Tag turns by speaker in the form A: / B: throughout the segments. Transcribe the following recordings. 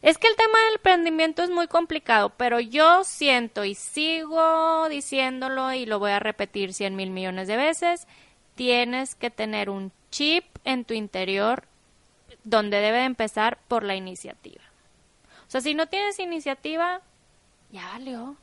A: Es que el tema del emprendimiento es muy complicado, pero yo siento y sigo diciéndolo y lo voy a repetir cien mil millones de veces, tienes que tener un chip en tu interior donde debe empezar por la iniciativa. O sea, si no tienes iniciativa, ya valió.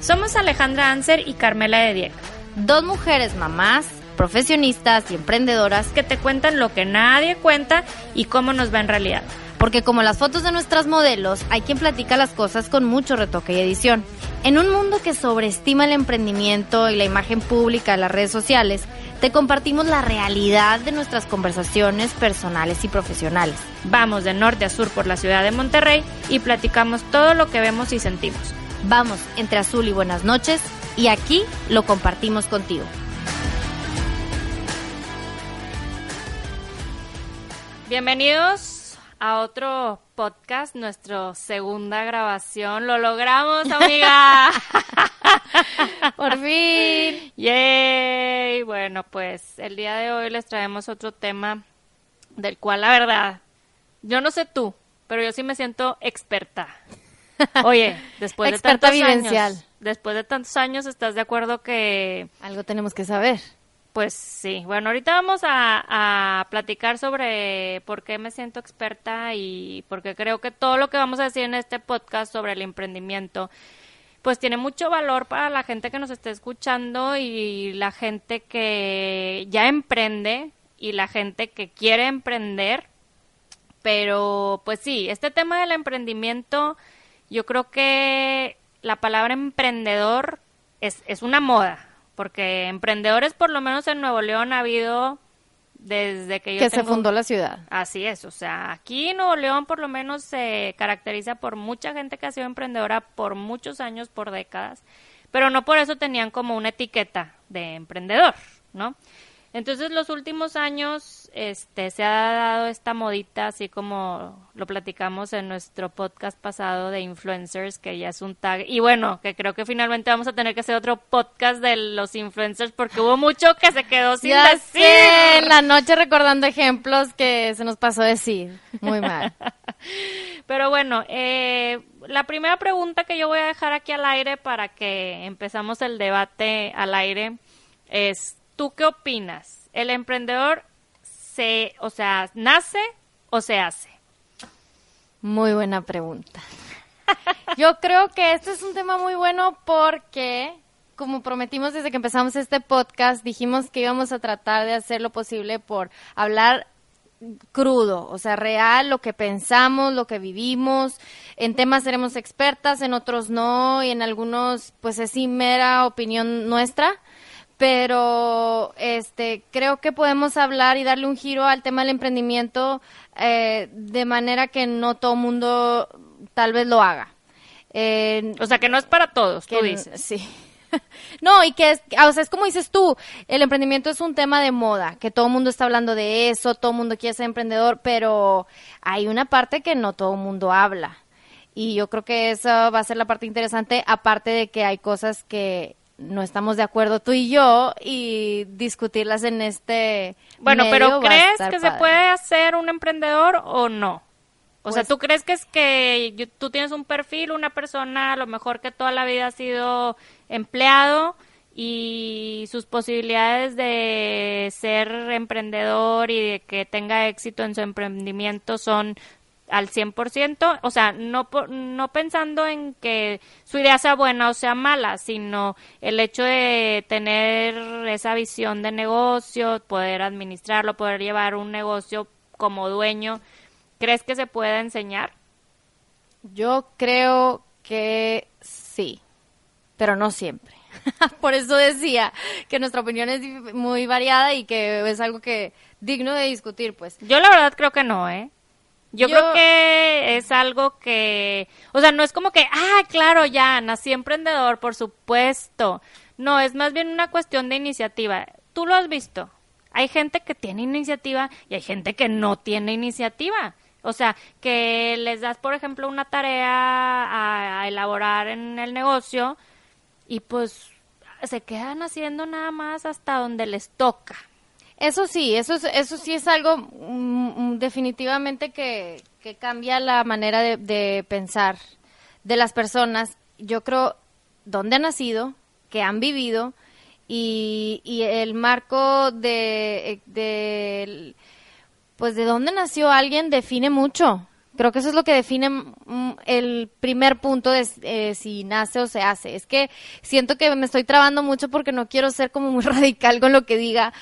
A: Somos Alejandra Anser y Carmela de Diego.
B: Dos mujeres mamás, profesionistas y emprendedoras
A: que te cuentan lo que nadie cuenta y cómo nos va en realidad.
B: Porque como las fotos de nuestras modelos, hay quien platica las cosas con mucho retoque y edición. En un mundo que sobreestima el emprendimiento y la imagen pública de las redes sociales, te compartimos la realidad de nuestras conversaciones personales y profesionales.
A: Vamos de norte a sur por la ciudad de Monterrey y platicamos todo lo que vemos y sentimos.
B: Vamos entre azul y buenas noches y aquí lo compartimos contigo.
A: Bienvenidos a otro podcast, nuestra segunda grabación. Lo logramos, amiga.
B: Por fin.
A: Yay. Bueno, pues el día de hoy les traemos otro tema del cual la verdad, yo no sé tú, pero yo sí me siento experta. Oye, después de
B: Experta
A: tantos
B: vivencial.
A: años, después de tantos años, ¿estás de acuerdo que
B: Algo tenemos que saber.
A: Pues sí, bueno, ahorita vamos a, a platicar sobre por qué me siento experta y porque creo que todo lo que vamos a decir en este podcast sobre el emprendimiento, pues tiene mucho valor para la gente que nos está escuchando y la gente que ya emprende y la gente que quiere emprender. Pero pues sí, este tema del emprendimiento, yo creo que la palabra emprendedor es, es una moda, porque emprendedores por lo menos en Nuevo León ha habido desde que yo
B: Que se fundó la ciudad.
A: Así es, o sea, aquí Nuevo León por lo menos se caracteriza por mucha gente que ha sido emprendedora por muchos años, por décadas, pero no por eso tenían como una etiqueta de emprendedor, ¿no? Entonces los últimos años este se ha dado esta modita así como lo platicamos en nuestro podcast pasado de influencers que ya es un tag y bueno, que creo que finalmente vamos a tener que hacer otro podcast de los influencers porque hubo mucho que se quedó sin
B: Ya
A: decir.
B: sé, en la noche recordando ejemplos que se nos pasó decir. Muy mal.
A: Pero bueno, eh, la primera pregunta que yo voy a dejar aquí al aire para que empezamos el debate al aire es, ¿tú qué opinas? ¿El emprendedor se, o sea, nace o se hace?
B: Muy buena pregunta. Yo creo que este es un tema muy bueno porque, como prometimos desde que empezamos este podcast, dijimos que íbamos a tratar de hacer lo posible por hablar crudo, o sea, real, lo que pensamos, lo que vivimos. En temas seremos expertas, en otros no, y en algunos, pues es sí mera opinión nuestra. Pero este creo que podemos hablar y darle un giro al tema del emprendimiento eh, de manera que no todo mundo tal vez lo haga. Eh,
A: O sea, que no es para todos, tú dices.
B: Sí. No, y que es, o sea, es como dices tú, el emprendimiento es un tema de moda, que todo el mundo está hablando de eso, todo el mundo quiere ser emprendedor, pero hay una parte que no todo el mundo habla. Y yo creo que esa va a ser la parte interesante, aparte de que hay cosas que no estamos de acuerdo tú y yo y discutirlas en este
A: Bueno,
B: medio
A: pero ¿crees que se puede hacer un emprendedor o no? O sea,
B: Pues-
A: ¿tú crees que es que yo- tú tienes un perfil, una persona a lo mejor que toda la vida ha sido empleado y sus posibilidades de ser emprendedor y de que tenga éxito en su emprendimiento son al 100%? O sea, no, no pensando en que su idea sea buena o sea mala, sino el hecho de tener esa visión de negocio, poder administrarlo, poder llevar un negocio como dueño. ¿Crees que se puede enseñar?
B: Yo creo que sí, pero no siempre. Por eso decía que nuestra opinión es muy variada y que es algo que digno de discutir, pues.
A: Yo la verdad creo que no, ¿eh? Yo,
B: Yo-
A: creo que es algo que, o sea, no es como que, ah, claro, ya, nací emprendedor, por supuesto. No, es más bien una cuestión de iniciativa. Tú lo has visto. Hay gente que tiene iniciativa y hay gente que no tiene iniciativa. O sea, que les das, por ejemplo, una tarea a, a elaborar en el negocio y pues se quedan haciendo nada más hasta donde les toca.
B: Eso sí, eso, es- eso sí es algo mm, mm, definitivamente que, que cambia la manera de, de pensar de las personas. Yo creo dónde han nacido, que han vivido y, y el marco de, de pues de dónde nació alguien define mucho. Creo que eso es lo que define mm, el primer punto de eh, si nace o se hace. Es que siento que me estoy trabando mucho porque no quiero ser como muy radical con lo que diga,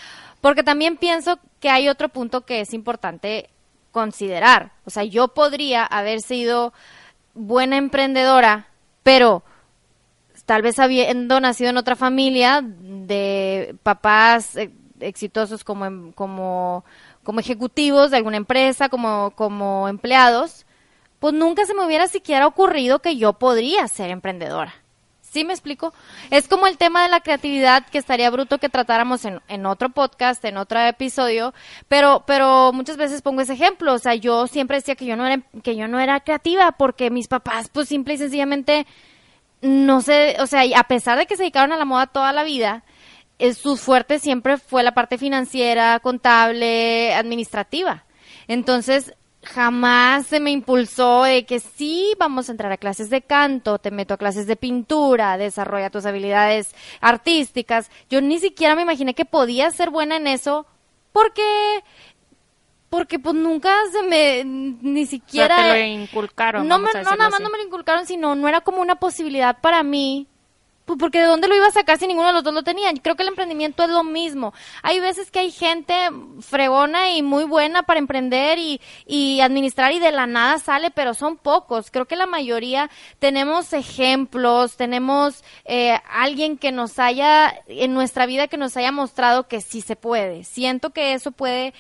B: porque también pienso que hay otro punto que es importante considerar. O sea, yo podría haber sido buena emprendedora, pero tal vez habiendo nacido en otra familia de papás eh, exitosos como, em- como, como ejecutivos de alguna empresa, como, como empleados, pues nunca se me hubiera siquiera ocurrido que yo podría ser emprendedora. ¿Sí me explico? Es como el tema de la creatividad que estaría bruto que tratáramos en, en otro podcast, en otro episodio, pero, pero muchas veces pongo ese ejemplo. O sea, yo siempre decía que yo no era, que yo no era creativa porque mis papás, pues simple y sencillamente, no sé, o sea, a pesar de que se dedicaron a la moda toda la vida, eh, su fuerte siempre fue la parte financiera, contable, administrativa. Entonces, jamás se me impulsó de que sí, vamos a entrar a clases de canto, te meto a clases de pintura, desarrolla tus habilidades artísticas. Yo ni siquiera me imaginé que podía ser buena en eso porque porque pues nunca se me ni
A: O sea,
B: siquiera
A: te lo inculcaron.
B: no, me, no nada más
A: así.
B: no me lo inculcaron, sino no era como una posibilidad para mí. Pues porque de dónde lo iba a sacar si ninguno de los dos lo tenían. Creo que el emprendimiento es lo mismo. Hay veces que hay gente fregona y muy buena para emprender y, y administrar y de la nada sale, pero son pocos. Creo que la mayoría tenemos ejemplos, tenemos eh, alguien que nos haya, en nuestra vida que nos haya mostrado que sí se puede. Siento que eso puede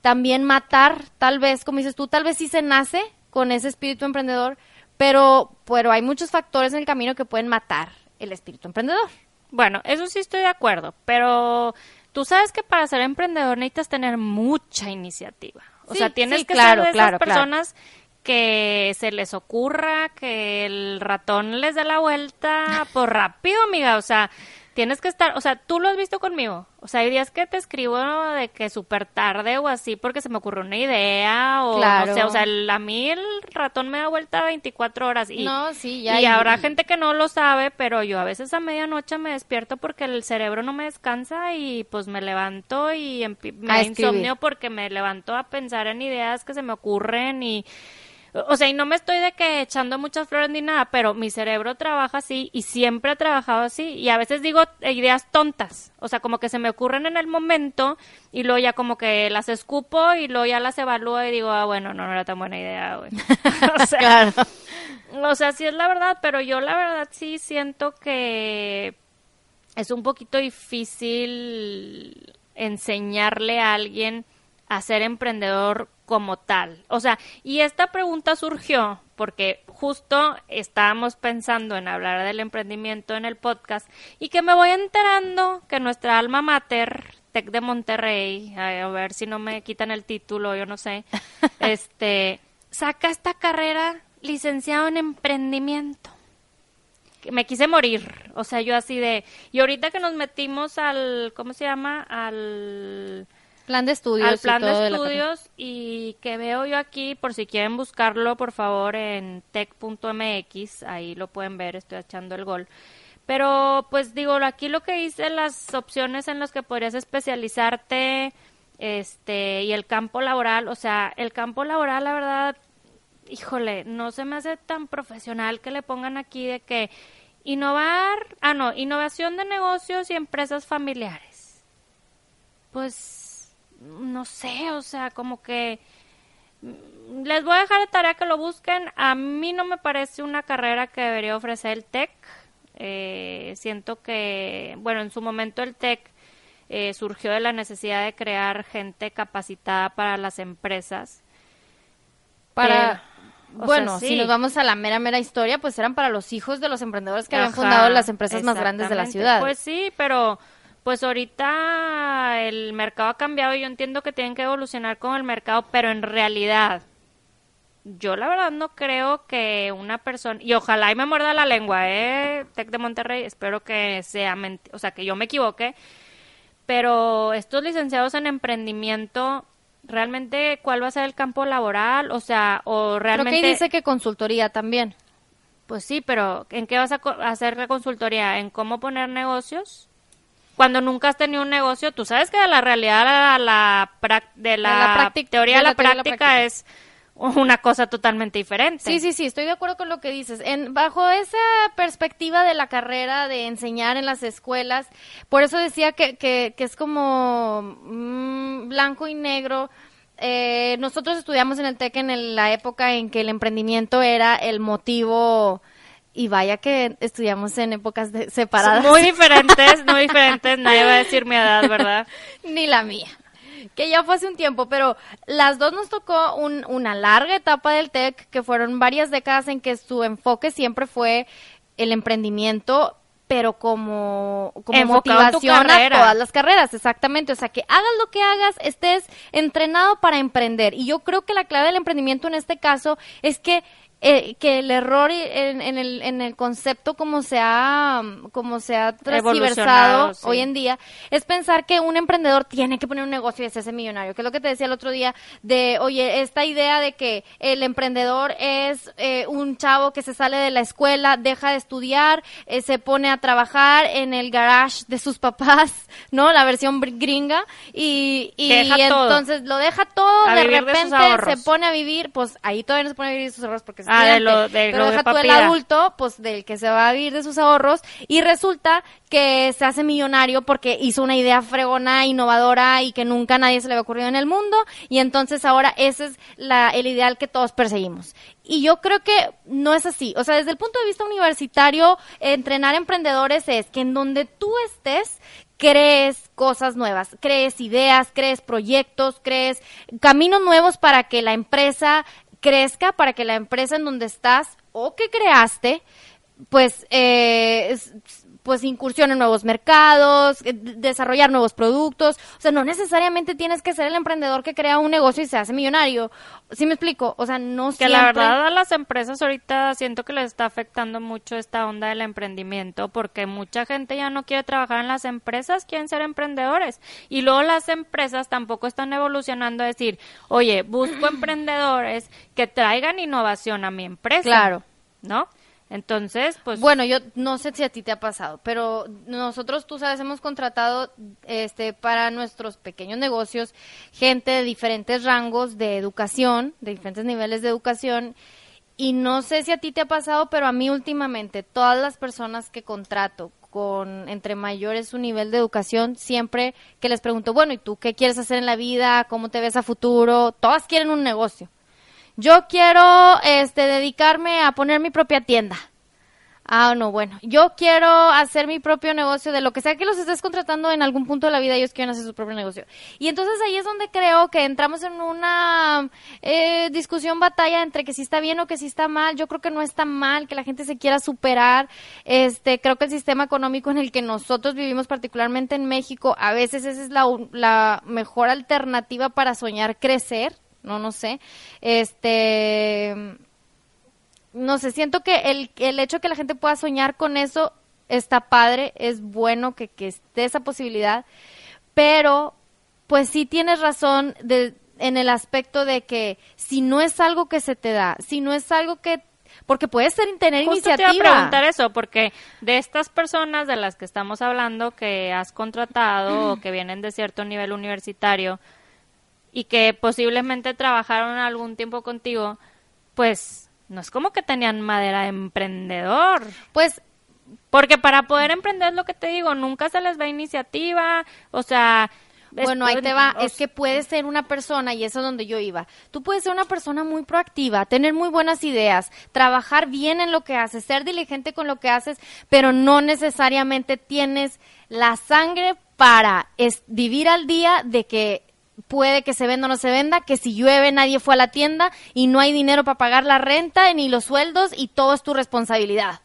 B: también matar, tal vez, como dices tú, tal vez sí se nace con ese espíritu emprendedor, pero, pero hay muchos factores en el camino que pueden matar el espíritu emprendedor.
A: Bueno, eso sí estoy de acuerdo, pero tú sabes que para ser emprendedor necesitas tener mucha iniciativa. O
B: Sí,
A: sea, tienes
B: sí,
A: que
B: claro,
A: ser de esas
B: claro.
A: personas que se les ocurra, que el ratón les dé la vuelta por rápido, amiga. O sea, tienes que estar, o sea, tú lo has visto conmigo. O sea, hay días que te escribo de que súper tarde o así porque se me ocurrió una idea o
B: Claro.
A: no sé, o sea, el- a mí el ratón me da vuelta 24 horas y
B: no, sí, ya.
A: y habrá gente que no lo sabe, pero yo a veces a medianoche me despierto porque el cerebro no me descansa y pues me levanto y me da insomnio porque me levanto a pensar en ideas que se me ocurren y o sea, y no me estoy de que echando muchas flores ni nada, pero mi cerebro trabaja así y siempre ha trabajado así y a veces digo ideas tontas, o sea, como que se me ocurren en el momento y luego ya como que las escupo y luego ya las evalúo y digo, ah, bueno, no, no era tan buena idea, güey. o sea,
B: Claro.
A: o sea, sí es la verdad, pero yo la verdad sí siento que es un poquito difícil enseñarle a alguien a ser emprendedor como tal. O sea, y esta pregunta surgió porque justo estábamos pensando en hablar del emprendimiento en el podcast y que me voy enterando que nuestra alma mater, Tec de Monterrey, a ver si no me quitan el título, yo no sé, este, saca esta carrera licenciado en emprendimiento me quise morir. O sea, yo así de... Y ahorita que nos metimos al... ¿Cómo se llama? Al...
B: Plan de estudios.
A: al plan
B: y todo
A: de estudios y que veo yo aquí, por si quieren buscarlo, por favor, en tech.mx, ahí lo pueden ver, estoy echando el gol. Pero, pues digo, aquí lo que hice, las opciones en las que podrías especializarte, este, y el campo laboral, o sea, el campo laboral, la verdad, híjole, no se me hace tan profesional que le pongan aquí de que innovar, ah, no, innovación de negocios y empresas familiares. Pues, no sé, o sea, como que mm, les voy a dejar de tarea que lo busquen. A mí no me parece una carrera que debería ofrecer el TEC. Eh, siento que, bueno, en su momento el TEC eh, surgió de la necesidad de crear gente capacitada para las empresas.
B: Para,
A: o
B: bueno,
A: sea,
B: si nos vamos a la mera, mera historia, pues eran para los hijos de los emprendedores que habían fundado las empresas más grandes de la ciudad.
A: Pues sí, pero pues ahorita el mercado ha cambiado y yo entiendo que tienen que evolucionar con el mercado, pero en realidad yo la verdad no creo que una persona y ojalá y me muerda la lengua, eh, Tec de Monterrey, espero que sea menti- o sea, que yo me equivoque, pero estos licenciados en emprendimiento, ¿realmente cuál va a ser el campo laboral? O sea, o realmente...
B: Creo que dice que consultoría también.
A: Pues sí, pero ¿en qué vas a hacer la consultoría? ¿En cómo poner negocios? Cuando nunca has tenido un negocio, tú sabes que de la realidad a la, de la, teoría a la, práctica es una cosa totalmente diferente.
B: Sí, sí, sí, estoy de acuerdo con lo que dices. En, bajo esa perspectiva de la carrera de enseñar en las escuelas, por eso decía que, que, es como mm, blanco y negro. Eh, nosotros estudiamos en el TEC en la época en que el emprendimiento era el motivo y vaya que estudiamos en épocas separadas.
A: Muy diferentes, muy diferentes. Nadie va a decir mi edad, ¿verdad?
B: Ni la mía que ya fue hace un tiempo, pero las dos nos tocó una larga etapa del TEC, que fueron varias décadas en que su enfoque siempre fue el emprendimiento pero como, como motivación a todas las carreras, exactamente. O sea, que hagas lo que hagas, estés entrenado para emprender. Y yo creo que la clave del emprendimiento en este caso es que eh, que el error en, en, el, en el concepto como se ha, como se ha transversado hoy en día es pensar que un emprendedor tiene que poner un negocio y hacerse millonario, que es lo que te decía el otro día de, oye, esta idea de que el emprendedor es eh, un chavo que se sale de la escuela, deja de estudiar, eh, se pone a trabajar en el garage de sus papás, ¿no? La versión gringa y, y entonces lo deja todo, de repente se pone a vivir, pues ahí todavía no se pone a vivir sus ahorros porque
A: Ah, de lo, de
B: pero deja tú el adulto, pues del que se va a vivir de sus ahorros y resulta que se hace millonario porque hizo una idea fregona, innovadora y que nunca nadie se le había ocurrido en el mundo y entonces ahora ese es la, el ideal que todos perseguimos. Y yo creo que no es así. O sea, desde el punto de vista universitario, entrenar emprendedores es que en donde tú estés, crees cosas nuevas, crees ideas, crees proyectos, crees caminos nuevos para que la empresa crezca para que la empresa en donde estás o que creaste, pues, eh, pues incursione en nuevos mercados, eh, desarrollar nuevos productos. O sea, no necesariamente tienes que ser el emprendedor que crea un negocio y se hace millonario. ¿Sí me explico? O sea, no
A: Que la verdad a las empresas ahorita siento que les está afectando mucho esta onda del emprendimiento porque mucha gente ya no quiere trabajar en las empresas, quieren ser emprendedores. Y luego las empresas tampoco están evolucionando a decir, oye, busco emprendedores que traigan innovación a mi empresa.
B: Claro.
A: ¿No? Entonces, pues...
B: Bueno, yo no sé si a ti te ha pasado, pero nosotros, tú sabes, hemos contratado este, para nuestros pequeños negocios gente de diferentes rangos de educación, de diferentes niveles de educación, y no sé si a ti te ha pasado, pero a mí últimamente, todas las personas que contrato con entre mayores su nivel de educación, siempre que les pregunto, bueno, ¿y tú qué quieres hacer en la vida? ¿Cómo te ves a futuro? Todas quieren un negocio yo quiero este dedicarme a poner mi propia tienda. Ah, no, bueno, yo quiero hacer mi propio negocio de lo que sea que los estés contratando en algún punto de la vida, ellos quieren hacer su propio negocio. Y entonces ahí es donde creo que entramos en una eh, discusión, batalla entre que si está bien o que si está mal. Yo creo que no está mal que la gente se quiera superar. Este, creo que el sistema económico en el que nosotros vivimos, particularmente en México, a veces esa es la, la mejor alternativa para soñar crecer no, no sé. Este, no sé, siento que el, el hecho que la gente pueda soñar con eso está padre, es bueno que, que esté esa posibilidad, pero pues sí tienes razón de, en el aspecto de que si no es algo que se te da, si no es algo que porque puede ser tener
A: Justo
B: iniciativa.
A: Te iba a preguntar eso, porque de estas personas de las que estamos hablando que has contratado o que vienen de cierto nivel universitario, y que posiblemente trabajaron algún tiempo contigo, pues no es como que tenían madera de emprendedor.
B: Pues
A: porque para poder emprender lo que te digo, nunca se les va iniciativa, o sea,
B: bueno, ahí te va. Es que puedes ser una persona, y eso es donde yo iba. Tú puedes ser una persona muy proactiva, tener muy buenas ideas, trabajar bien en lo que haces, ser diligente con lo que haces, pero no necesariamente tienes la sangre para vivir al día de que puede que se venda o no se venda, que si llueve nadie fue a la tienda y no hay dinero para pagar la renta ni los sueldos y todo es tu responsabilidad.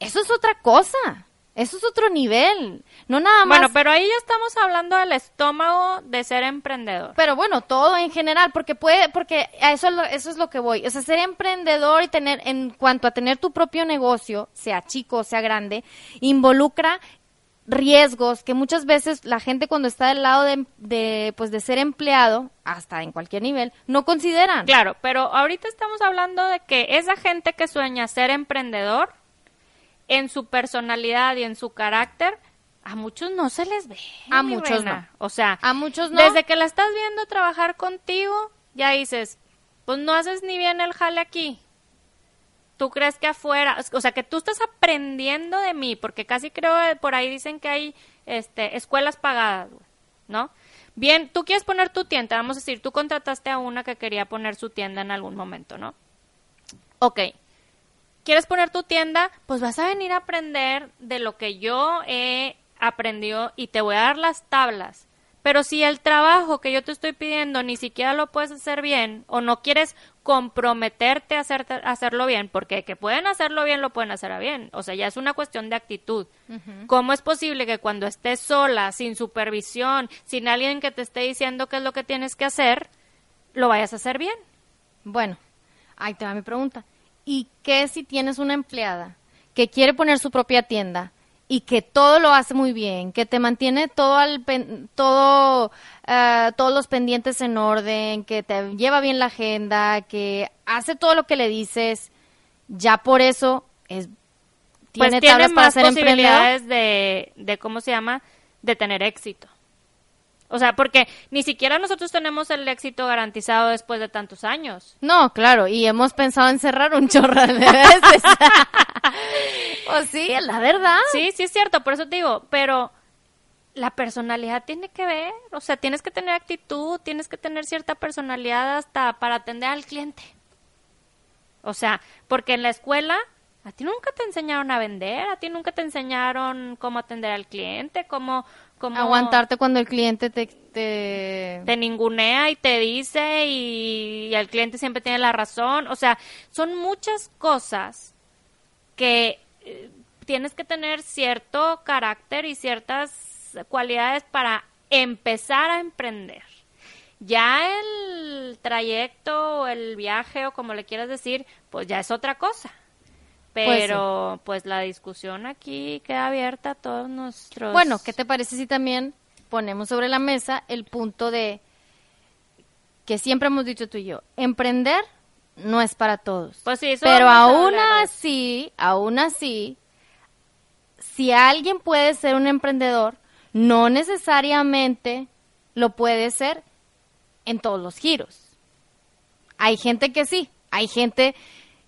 B: Eso es otra cosa. Eso es otro nivel. No nada más.
A: Bueno, pero ahí ya estamos hablando del estómago de ser emprendedor.
B: Pero bueno, todo en general, porque puede, porque a eso, eso es lo que voy. O sea, ser emprendedor y tener, en cuanto a tener tu propio negocio, sea chico o sea grande, involucra riesgos que muchas veces la gente cuando está del lado de, de, pues de ser empleado, hasta en cualquier nivel, no consideran.
A: Claro, pero ahorita estamos hablando de que esa gente que sueña ser emprendedor, en su personalidad y en su carácter, a muchos no se les ve.
B: A muchos no.
A: O sea,
B: A muchos no.
A: desde que la estás viendo trabajar contigo, ya dices, pues no haces ni bien el jale aquí. Tú crees que afuera, o sea, que tú estás aprendiendo de mí, porque casi creo que por ahí dicen que hay este escuelas pagadas, ¿no? Bien, tú quieres poner tu tienda, vamos a decir, tú contrataste a una que quería poner su tienda en algún momento, ¿no? Ok. ¿Quieres poner tu tienda? Pues vas a venir a aprender de lo que yo he aprendido y te voy a dar las tablas. Pero si el trabajo que yo te estoy pidiendo ni siquiera lo puedes hacer bien o no quieres comprometerte a, hacerte- a hacerlo bien, porque que pueden hacerlo bien, lo pueden hacer bien. O sea, ya es una cuestión de actitud. ¿Cómo es posible que cuando estés sola, sin supervisión, sin alguien que te esté diciendo qué es lo que tienes que hacer, lo vayas a hacer bien?
B: Bueno, ahí te va mi pregunta. ¿Y qué si tienes una empleada que quiere poner su propia tienda y que todo lo hace muy bien, que te mantiene todo al pen- todo eh, todos los pendientes en orden, que te lleva bien la agenda, que hace todo lo que le dices, ya por eso es
A: pues
B: tiene
A: tiene
B: tablas para
A: más
B: ser emprendedor?
A: posibilidades de, de, ¿cómo se llama? De tener éxito. O sea, porque ni siquiera nosotros tenemos el éxito garantizado después de tantos años.
B: No, claro, y hemos pensado en cerrar un chorro de veces. pues sí, la verdad.
A: Sí, sí es cierto, por eso te digo, pero la personalidad tiene que ver, o sea, tienes que tener actitud, tienes que tener cierta personalidad hasta para atender al cliente. O sea, porque en la escuela a ti nunca te enseñaron a vender, a ti nunca te enseñaron cómo atender al cliente, cómo,
B: Aguantarte cuando el cliente te, te...
A: te ningunea y te dice y, y el cliente siempre tiene la razón. O sea, son muchas cosas que eh, tienes que tener cierto carácter y ciertas cualidades para empezar a emprender. Ya el trayecto o el viaje o como le quieras decir, pues ya es otra cosa.
B: Pues sí.
A: Pero pues, la discusión aquí queda abierta a todos nuestros...
B: Bueno, ¿qué te parece si también ponemos sobre la mesa el punto de que siempre hemos dicho tú y yo, emprender no es para todos.
A: Pues sí, eso
B: Pero aún así, aún así, si alguien puede ser un emprendedor, no necesariamente lo puede ser en todos los giros. Hay gente que sí, hay gente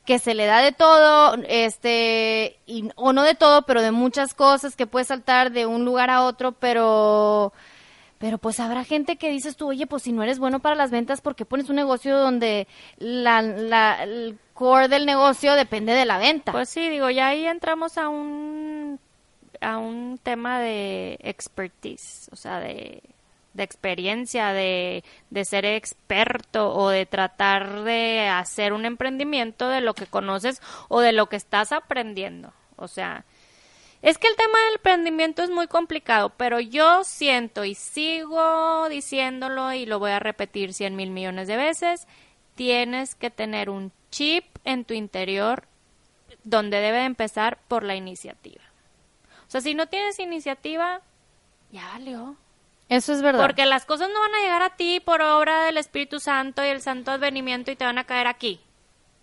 B: que se le da de todo, este, y, o no de todo, pero de muchas cosas que puede saltar de un lugar a otro, pero, pero pues habrá gente que dices tú, oye, pues si no eres bueno para las ventas, ¿por qué pones un negocio donde la, la- el core del negocio depende de la venta?
A: Pues sí, digo, ya ahí entramos a un a un tema de expertise, o sea, de, de experiencia, de, de ser experto o de tratar de hacer un emprendimiento de lo que conoces o de lo que estás aprendiendo. O sea, es que el tema del emprendimiento es muy complicado, pero yo siento y sigo diciéndolo y lo voy a repetir cien mil millones de veces, tienes que tener un chip en tu interior donde debe de empezar por la iniciativa. O sea, si no tienes iniciativa, ya valió.
B: Eso es verdad.
A: Porque las cosas no van a llegar a ti por obra del Espíritu Santo y el santo advenimiento y te van a caer aquí.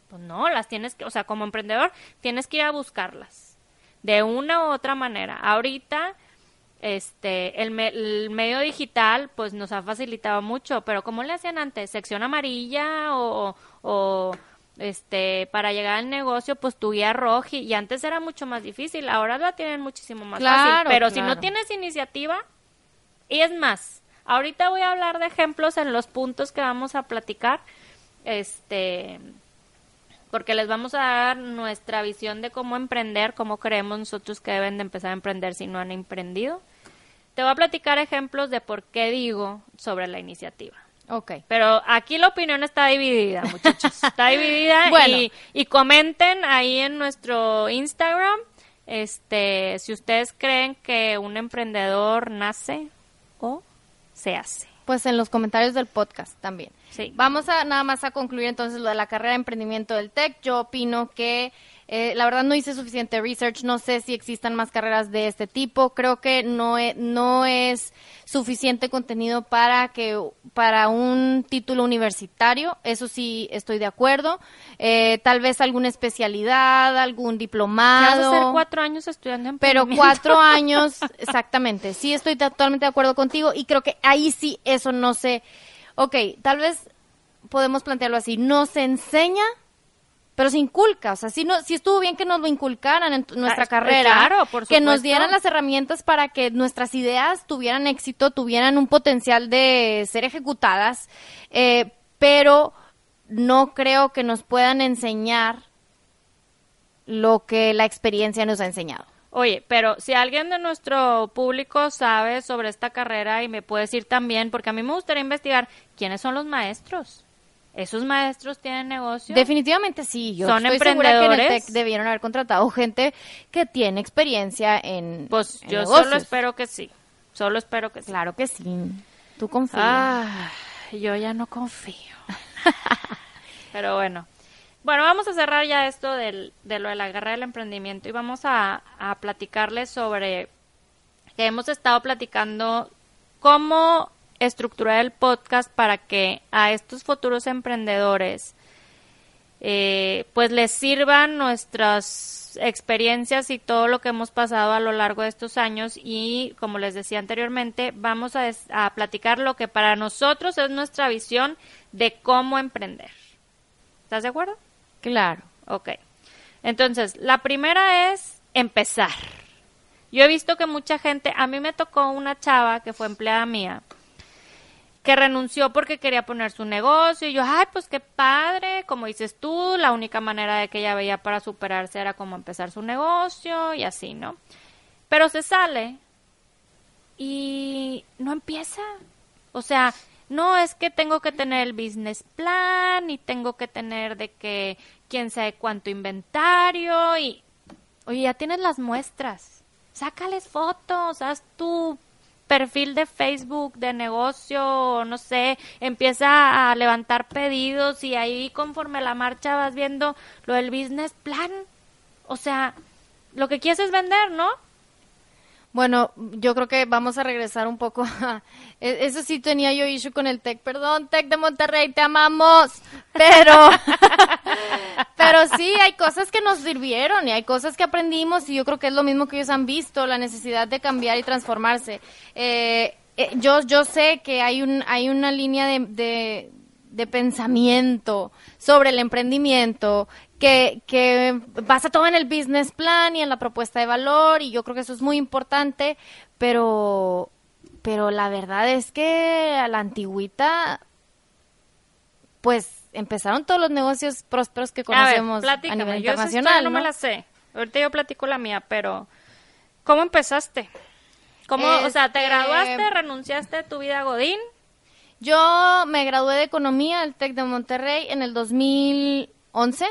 A: Pues no, las tienes que, o sea, como emprendedor, tienes que ir a buscarlas. De una u otra manera. Ahorita, este, el, me- el medio digital, pues nos ha facilitado mucho, pero ¿cómo le hacían antes? ¿Sección amarilla o, o este, para llegar al negocio, pues tu guía roja? Y antes era mucho más difícil, ahora la tienen muchísimo más fácil.
B: Claro,
A: Pero si no tienes iniciativa, y es más, ahorita voy a hablar de ejemplos en los puntos que vamos a platicar, este, porque les vamos a dar nuestra visión de cómo emprender, cómo creemos nosotros que deben de empezar a emprender si no han emprendido. Te voy a platicar ejemplos de por qué digo sobre la iniciativa.
B: Ok.
A: Pero aquí la opinión está dividida, muchachos. Está dividida
B: Bueno.
A: y, y comenten ahí en nuestro Instagram este, si ustedes creen que un emprendedor nace se hace.
B: Pues en los comentarios del podcast también.
A: Sí.
B: Vamos a nada más a concluir entonces lo de la carrera de emprendimiento del TEC. Yo opino que eh, la verdad no hice suficiente research, no sé si existan más carreras de este tipo. Creo que no es, no es suficiente contenido para que para un título universitario. Eso sí estoy de acuerdo. Eh, tal vez alguna especialidad, algún diplomado.
A: Vas a hacer cuatro años estudiando en
B: Pero cuatro años, exactamente. Sí estoy totalmente de acuerdo contigo y creo que ahí sí eso no se. Ok, tal vez podemos plantearlo así. No se enseña pero se inculca, o sea, si, no, si estuvo bien que nos lo inculcaran en nuestra
A: Ah,
B: carrera,
A: claro, por
B: que nos dieran las herramientas para que nuestras ideas tuvieran éxito, tuvieran un potencial de ser ejecutadas, eh, pero no creo que nos puedan enseñar lo que la experiencia nos ha enseñado.
A: Oye, pero si alguien de nuestro público sabe sobre esta carrera y me puede decir también, porque a mí me gustaría investigar quiénes son los maestros. ¿Esos maestros tienen negocio?
B: Definitivamente sí, yo
A: ¿Son
B: estoy segura que en el
A: emprendedores?
B: TEC debieron haber contratado gente que tiene experiencia en
A: Pues
B: en
A: yo
B: negocios.
A: solo espero que sí. Solo espero que sí.
B: Claro que sí. Tú confías.
A: Ah, yo ya no confío. Pero bueno. Bueno, vamos a cerrar ya esto del, de lo de la guerra del emprendimiento y vamos a, a platicarles sobre que hemos estado platicando cómo estructurar el podcast para que a estos futuros emprendedores eh, pues les sirvan nuestras experiencias y todo lo que hemos pasado a lo largo de estos años y como les decía anteriormente vamos a, a platicar lo que para nosotros es nuestra visión de cómo emprender. ¿Estás de acuerdo?
B: Claro.
A: Ok. Entonces, la primera es empezar. Yo he visto que mucha gente, a mí me tocó una chava que fue empleada mía, que renunció porque quería poner su negocio y yo, ay, pues qué padre, como dices tú, la única manera de que ella veía para superarse era como empezar su negocio y así, ¿no? Pero se sale y no empieza. O sea, no es que tengo que tener el business plan y tengo que tener de que quién sabe cuánto inventario y oye, ya tienes las muestras. Sácales fotos, haz tu perfil de Facebook de negocio, no sé, empieza a levantar pedidos y ahí conforme la marcha vas viendo lo del business plan. O sea, lo que quieres es vender, ¿no?
B: Bueno, yo creo que vamos a regresar un poco a... e- Eso sí tenía yo issue con el TEC. Perdón, TEC de Monterrey, te amamos. Pero... Pero sí, hay cosas que nos sirvieron y hay cosas que aprendimos y yo creo que es lo mismo que ellos han visto, la necesidad de cambiar y transformarse. Eh, eh, yo, yo sé que hay, un, hay una línea de, de, de pensamiento sobre el emprendimiento que, que basa todo en el business plan y en la propuesta de valor y yo creo que eso es muy importante, pero, pero la verdad es que a la antigüita, pues empezaron todos los negocios prósperos que
A: A ver,
B: conocemos a, nivel
A: Yo
B: internacional.
A: no, me la sé. Ahorita yo platico la mía, pero ¿cómo empezaste? ¿Cómo, o sea, te
B: Este-
A: graduaste, renunciaste a tu vida Godín?
B: Yo me gradué de Economía del TEC de Monterrey en el 2011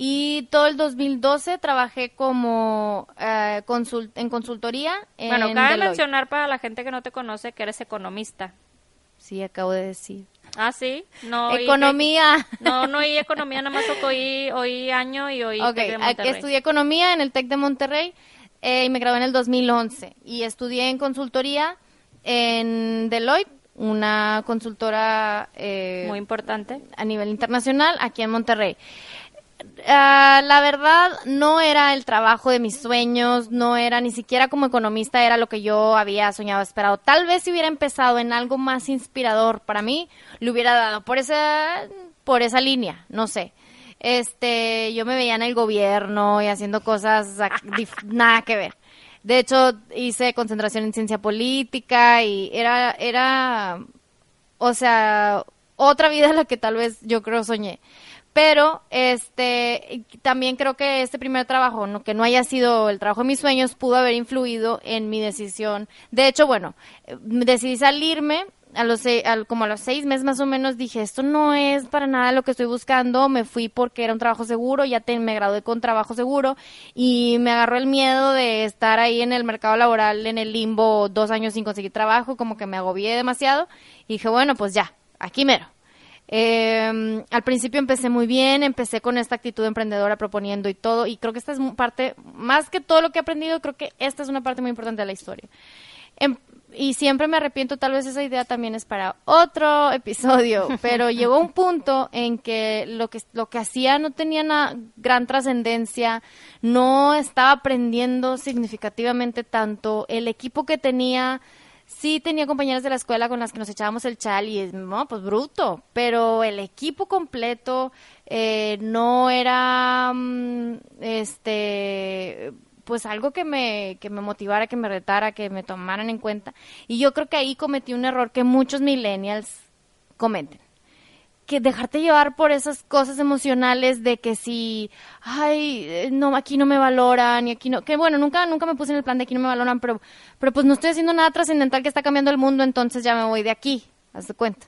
B: y todo el 2012 trabajé como eh, consult- en consultoría en
A: bueno, cabe
B: Deloitte.
A: mencionar para la gente que no te conoce que eres economista.
B: Sí, acabo de decir.
A: Ah, sí. No
B: Economía.
A: no, no oí economía, nada más oí, oí año y oí
B: Ok,
A: Tec de Monterrey.
B: estudié economía en el TEC de Monterrey eh, y me gradué en el 2011 y estudié en consultoría en Deloitte, una consultora eh,
A: Muy importante.
B: a nivel internacional aquí en Monterrey. Ah, la verdad no era el trabajo de mis sueños, no era ni siquiera como economista, era lo que yo había soñado, esperado. Tal vez si hubiera empezado en algo más inspirador para mí, le hubiera dado por esa, por esa línea, no sé. Este, yo me veía en el gobierno y haciendo cosas nada que ver. De hecho, hice concentración en ciencia política y era, era, o sea, otra vida la que tal vez yo creo soñé. Pero este también creo que este primer trabajo, no, que no haya sido el trabajo de mis sueños, pudo haber influido en mi decisión. De hecho, bueno, decidí salirme a los al- como a los seis meses más o menos dije esto no es para nada lo que estoy buscando. Me fui porque era un trabajo seguro, ya me gradué con trabajo seguro y me agarró el miedo de estar ahí en el mercado laboral en el limbo dos años sin conseguir trabajo, como que me agobié demasiado y dije bueno pues ya aquí mero. Eh, al principio empecé muy bien, empecé con esta actitud emprendedora proponiendo y todo, y creo que esta es parte, más que todo lo que he aprendido, creo que esta es una parte muy importante de la historia. Em, y siempre me arrepiento, tal vez esa idea también es para otro episodio, pero llegó un punto en que lo que, lo que hacía no tenía una gran trascendencia, no estaba aprendiendo significativamente tanto, el equipo que tenía sí tenía compañeras de la escuela con las que nos echábamos el chal y es, no, pues bruto, pero el equipo completo eh, no era, mm, este, pues algo que me, que me motivara, que me retara, que me tomaran en cuenta. Y yo creo que ahí cometí un error que muchos millennials cometen que dejarte llevar por esas cosas emocionales de que si, ay, eh, no, aquí no me valoran y aquí no, que bueno, nunca, nunca me puse en el plan de aquí no me valoran, pero, pero pues no estoy haciendo nada trascendental que está cambiando el mundo, entonces ya me voy de aquí, haz de cuenta.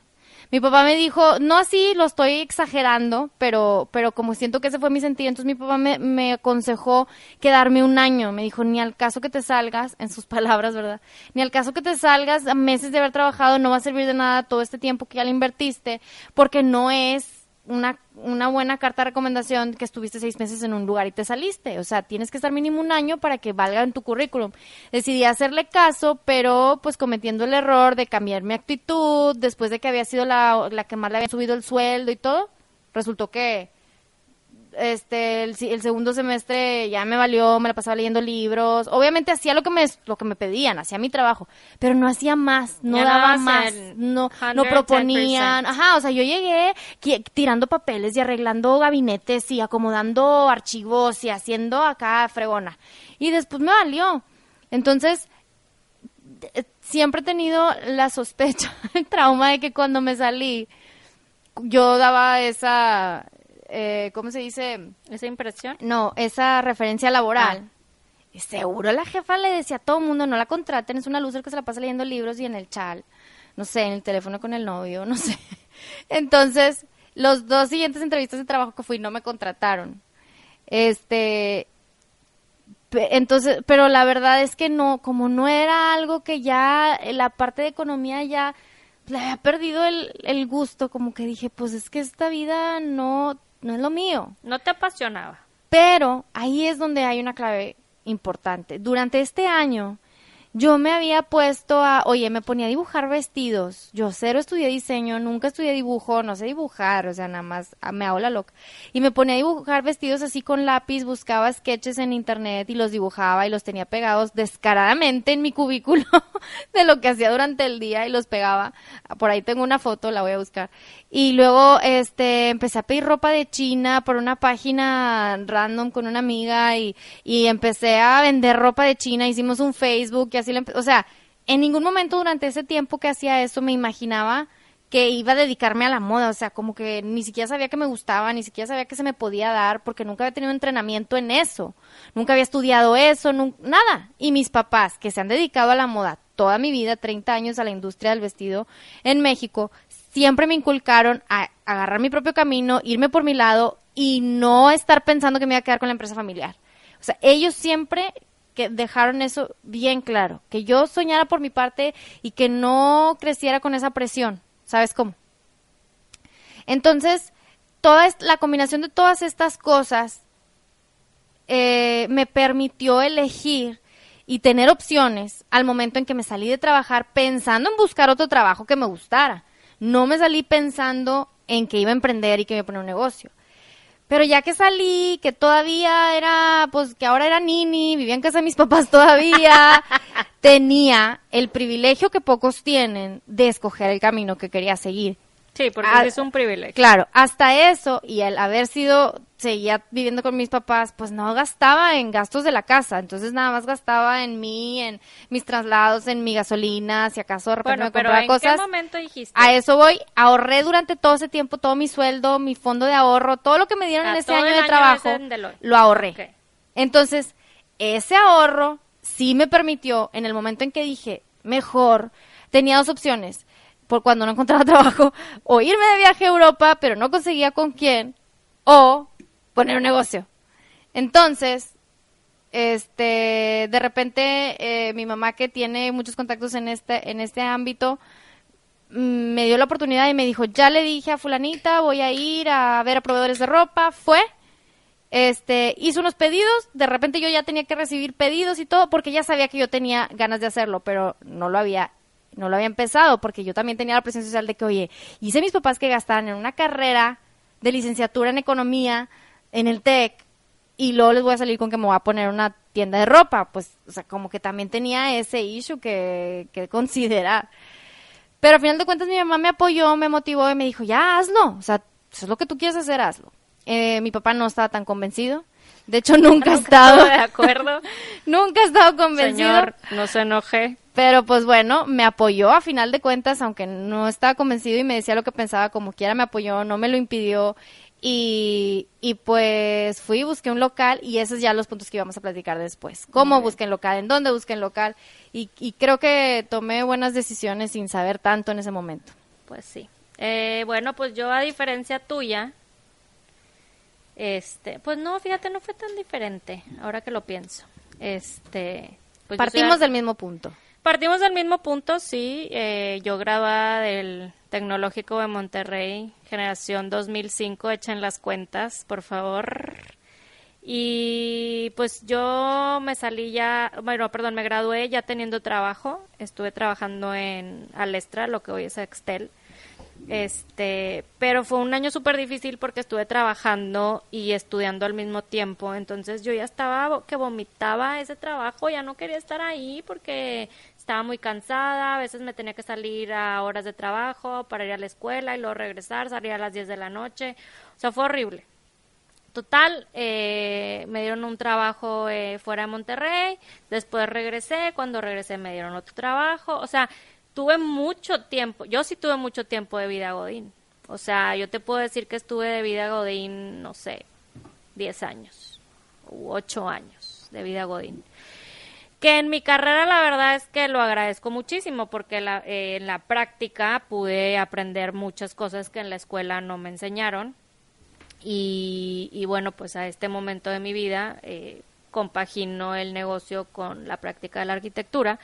B: Mi papá me dijo, no así, lo estoy exagerando, pero, pero como siento que ese fue mi sentido, entonces mi papá me, me aconsejó quedarme un año. Me dijo, ni al caso que te salgas, en sus palabras, ¿verdad? Ni al caso que te salgas a meses de haber trabajado, no va a servir de nada todo este tiempo que ya le invertiste, porque no es una, una buena carta de recomendación que estuviste seis meses en un lugar y te saliste. O sea, tienes que estar mínimo un año para que valga en tu currículum. Decidí hacerle caso, pero pues cometiendo el error de cambiar mi actitud después de que había sido la, la que más le había subido el sueldo y todo. Resultó que este el, el, segundo semestre ya me valió, me la pasaba leyendo libros. Obviamente hacía lo que me lo que me pedían, hacía mi trabajo, pero no hacía más, no
A: Ya
B: daba más, no no proponían. Ajá, o sea, yo llegué tirando papeles y arreglando gabinetes y acomodando archivos y haciendo acá fregona. Y después me valió. Entonces, eh, siempre he tenido la sospecha, el trauma de que cuando me salí yo daba esa eh, ¿cómo se dice?
A: Esa impresión.
B: No, esa referencia laboral. Y seguro la jefa le decía a todo el mundo, no la contraten, es una loser que se la pasa leyendo libros y en el chal, no sé, en el teléfono con el novio, no sé. Entonces, los dos siguientes entrevistas de trabajo que fui no me contrataron. Este, entonces, pero la verdad es que no, como no era algo que ya, eh, la parte de economía ya le había perdido el, el gusto, como que dije, pues es que esta vida no, no es lo mío.
A: No te apasionaba.
B: Pero ahí es donde hay una clave importante. Durante este año yo me había puesto a, oye, me ponía a dibujar vestidos. Yo cero estudié diseño, nunca estudié dibujo, no sé dibujar, o sea, nada más ah, me hago la loca. Y me ponía a dibujar vestidos así con lápiz, buscaba sketches en internet y los dibujaba y los tenía pegados descaradamente en mi cubículo de lo que hacía durante el día y los pegaba. Por ahí tengo una foto, la voy a buscar. Y luego este empecé a pedir ropa de China por una página random con una amiga y, y empecé a vender ropa de China, hicimos un Facebook y así le o sea, en ningún momento durante ese tiempo que hacía eso me imaginaba que iba a dedicarme a la moda, o sea, como que ni siquiera sabía que me gustaba, ni siquiera sabía que se me podía dar, porque nunca había tenido entrenamiento en eso, nunca había estudiado eso, nada. Y mis papás, que se han dedicado a la moda toda mi vida, 30 años a la industria del vestido en México, siempre me inculcaron a agarrar mi propio camino, irme por mi lado y no estar pensando que me iba a quedar con la empresa familiar. O sea, ellos siempre que dejaron eso bien claro, que yo soñara por mi parte y que no creciera con esa presión, ¿sabes cómo? Entonces, toda la combinación de todas estas cosas eh, me permitió elegir y tener opciones al momento en que me salí de trabajar pensando en buscar otro trabajo que me gustara. No me salí pensando en que iba a emprender y que iba a poner un negocio. Pero ya que salí, que todavía era, pues que ahora era nini, vivía en casa de mis papás todavía, tenía el privilegio que pocos tienen de escoger el camino que quería seguir.
A: Sí, porque
B: Ah,
A: sí es un privilegio.
B: Claro, hasta eso y el haber sido, seguía viviendo con mis papás, pues no gastaba en gastos de la casa, entonces nada más gastaba en mí, en mis traslados, en mi gasolina, si acaso de repente
A: Bueno,
B: me
A: pero
B: compraba
A: ¿en
B: cosas.
A: qué momento dijiste?
B: A eso voy, ahorré durante todo ese tiempo todo mi sueldo, mi fondo de ahorro, todo lo que me dieron
A: Ah,
B: en ese año de trabajo, lo ahorré. Entonces, ese ahorro sí me permitió, en el momento en que dije, mejor, tenía dos opciones, por cuando no encontraba trabajo, o irme de viaje a Europa, pero no conseguía con quién, o poner un negocio. Entonces, este, de repente, eh, mi mamá que tiene muchos contactos en este, en este ámbito, mm, me dio la oportunidad y me dijo, ya le dije a fulanita, voy a ir a ver a proveedores de ropa, fue, este, hizo unos pedidos, de repente yo ya tenía que recibir pedidos y todo, porque ya sabía que yo tenía ganas de hacerlo, pero no lo había, no lo había empezado, porque yo también tenía la presión social de que, oye, hice mis papás que gastaban en una carrera de licenciatura en economía, en el TEC, y luego les voy a salir con que me voy a poner una tienda de ropa, pues, o sea, como que también tenía ese issue que, que considerar. Pero al final de cuentas mi mamá me apoyó, me motivó y me dijo, ya hazlo, o sea, eso es lo que tú quieres hacer, hazlo. Eh, mi papá no estaba tan convencido. De hecho, nunca ha estado.
A: de acuerdo.
B: nunca ha estado convencido.
A: Señor, no se enoje.
B: Pero pues bueno, me apoyó a final de cuentas, aunque no estaba convencido y me decía lo que pensaba, como quiera me apoyó, no me lo impidió. Y, y pues fui, busqué un local y esos ya los puntos que íbamos a platicar después. ¿Cómo busqué en local? ¿En dónde busqué en local? Y, y creo que tomé buenas decisiones sin saber tanto en ese momento.
A: Pues sí. Eh, bueno, pues yo a diferencia tuya, este, pues no, fíjate, no fue tan diferente, ahora que lo pienso. Este, pues
B: Partimos del mismo punto.
A: Partimos del mismo punto, sí. Eh, yo grababa del Tecnológico de Monterrey, generación 2005, echen las cuentas, por favor. Y pues yo me salí ya, bueno, perdón, me gradué ya teniendo trabajo. Estuve trabajando en Alestra, lo que hoy es Excel. Este, pero fue un año súper difícil porque estuve trabajando y estudiando al mismo tiempo. Entonces yo ya estaba que vomitaba ese trabajo, ya no quería estar ahí porque estaba muy cansada. A veces me tenía que salir a horas de trabajo para ir a la escuela y luego regresar, salir a las 10 de la noche. O sea, fue horrible. Total, eh, me dieron un trabajo eh, fuera de Monterrey, después regresé, cuando regresé me dieron otro trabajo, o sea, tuve mucho tiempo, yo sí tuve mucho tiempo de vida Godín. O sea, yo te puedo decir que estuve de vida Godín, no sé, 10 años u 8 años de vida Godín. Que en mi carrera la verdad es que lo agradezco muchísimo porque la, eh, en la práctica pude aprender muchas cosas que en la escuela no me enseñaron. Y, bueno, pues a este momento de mi vida eh, compagino el negocio con la práctica de la arquitectura.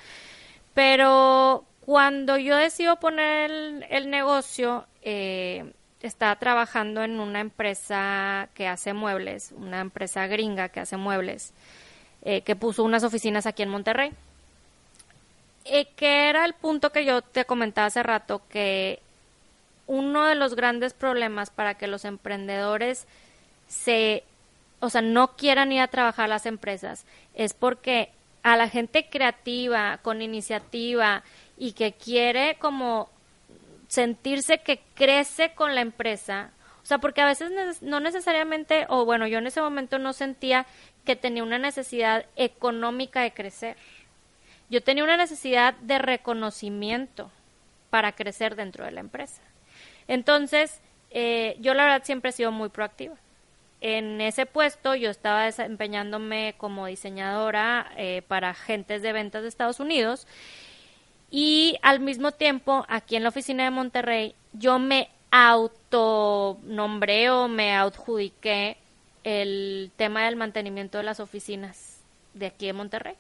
A: Pero cuando yo decido poner el, negocio, eh, estaba trabajando en una empresa que hace muebles, una empresa gringa que hace muebles, eh, que puso unas oficinas aquí en Monterrey. Eh, que era el punto que yo te comentaba hace rato, que uno de los grandes problemas para que los emprendedores se, o sea, no quieran ir a trabajar a las empresas es porque a la gente creativa, con iniciativa y que quiere como sentirse que crece con la empresa. O sea, porque a veces no necesariamente, o bueno, yo en ese momento no sentía que tenía una necesidad económica de crecer. Yo tenía una necesidad de reconocimiento para crecer dentro de la empresa. Entonces, eh, yo la verdad siempre he sido muy proactiva. En ese puesto yo estaba desempeñándome como diseñadora eh, para agentes de ventas de Estados Unidos y al mismo tiempo, aquí en la oficina de Monterrey, yo me autonombré o me adjudiqué el tema del mantenimiento de las oficinas de aquí de Monterrey.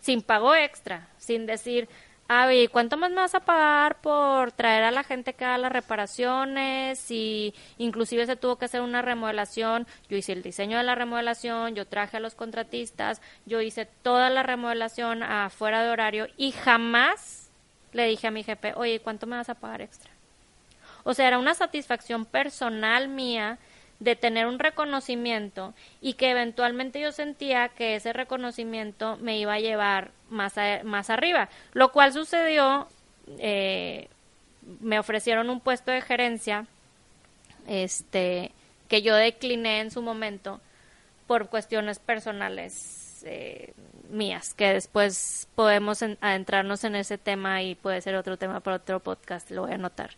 A: Sin pago extra, sin decir, ah, ¿cuánto más me vas a pagar por traer a la gente que haga las reparaciones? Y inclusive se tuvo que hacer una remodelación. Yo hice el diseño de la remodelación, yo traje a los contratistas, yo hice toda la remodelación afuera de horario y jamás le dije a mi jefe, oye, ¿cuánto me vas a pagar extra? O sea, era una satisfacción personal mía de tener un reconocimiento y que eventualmente yo sentía que ese reconocimiento me iba a llevar más, más arriba, lo cual sucedió, eh, me ofrecieron un puesto de gerencia, este, que yo decliné en su momento por cuestiones personales eh, mías, que después podemos adentrarnos en ese tema y puede ser otro tema para otro podcast, lo voy a anotar.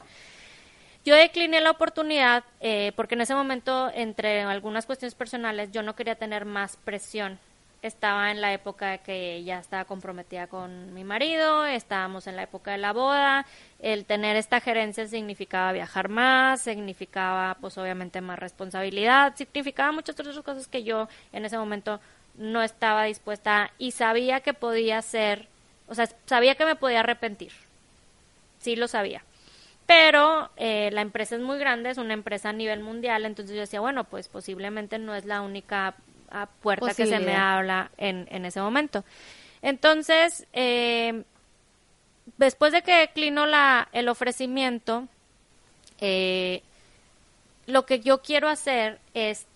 A: Yo decliné la oportunidad eh, porque en ese momento, entre algunas cuestiones personales, yo no quería tener más presión. Estaba en la época de que ya estaba comprometida con mi marido, estábamos en la época de la boda, el tener esta gerencia significaba viajar más, significaba pues obviamente más responsabilidad, significaba muchas otras cosas que yo en ese momento no estaba dispuesta y sabía que podía ser, o sea, sabía que me podía arrepentir. Sí lo sabía. Pero eh, la empresa es muy grande, es una empresa a nivel mundial, entonces yo decía, bueno, pues posiblemente no es la única ah, puerta que se me habla en, en ese momento. Entonces, eh, después de que declino la, el ofrecimiento, eh, lo que yo quiero hacer es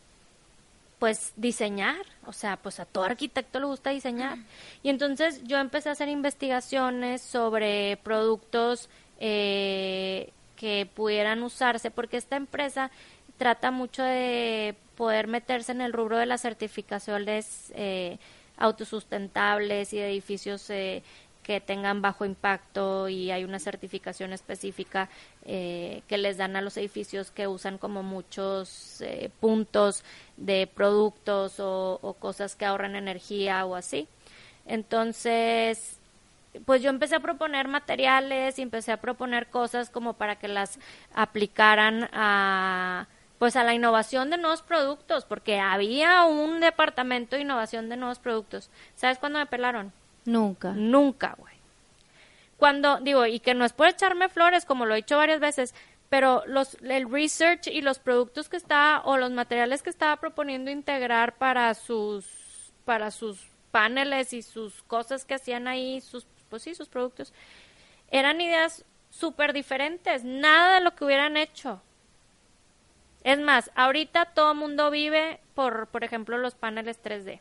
A: pues diseñar, o sea, pues a todo arquitecto le gusta diseñar. Y entonces yo empecé a hacer investigaciones sobre productos eh, que pudieran usarse, porque esta empresa trata mucho de poder meterse en el rubro de las certificaciones eh, autosustentables y edificios eh, que tengan bajo impacto y hay una certificación específica eh, que les dan a los edificios que usan como muchos eh, puntos de productos o cosas que ahorran energía o así. Entonces, pues yo empecé a proponer materiales y empecé a proponer cosas como para que las aplicaran a pues a la innovación de nuevos productos, porque había un departamento de innovación de nuevos productos. ¿Sabes cuándo me pelaron?
B: Nunca.
A: Nunca, güey. Cuando, digo, y que no es por echarme flores, como lo he dicho varias veces, pero los, el research y los productos que estaba, o los materiales que estaba proponiendo integrar para sus, para sus paneles y sus cosas que hacían ahí, sus, pues sí, sus productos, eran ideas súper diferentes, nada de lo que hubieran hecho. Es más, ahorita todo mundo vive por, por ejemplo, los paneles 3D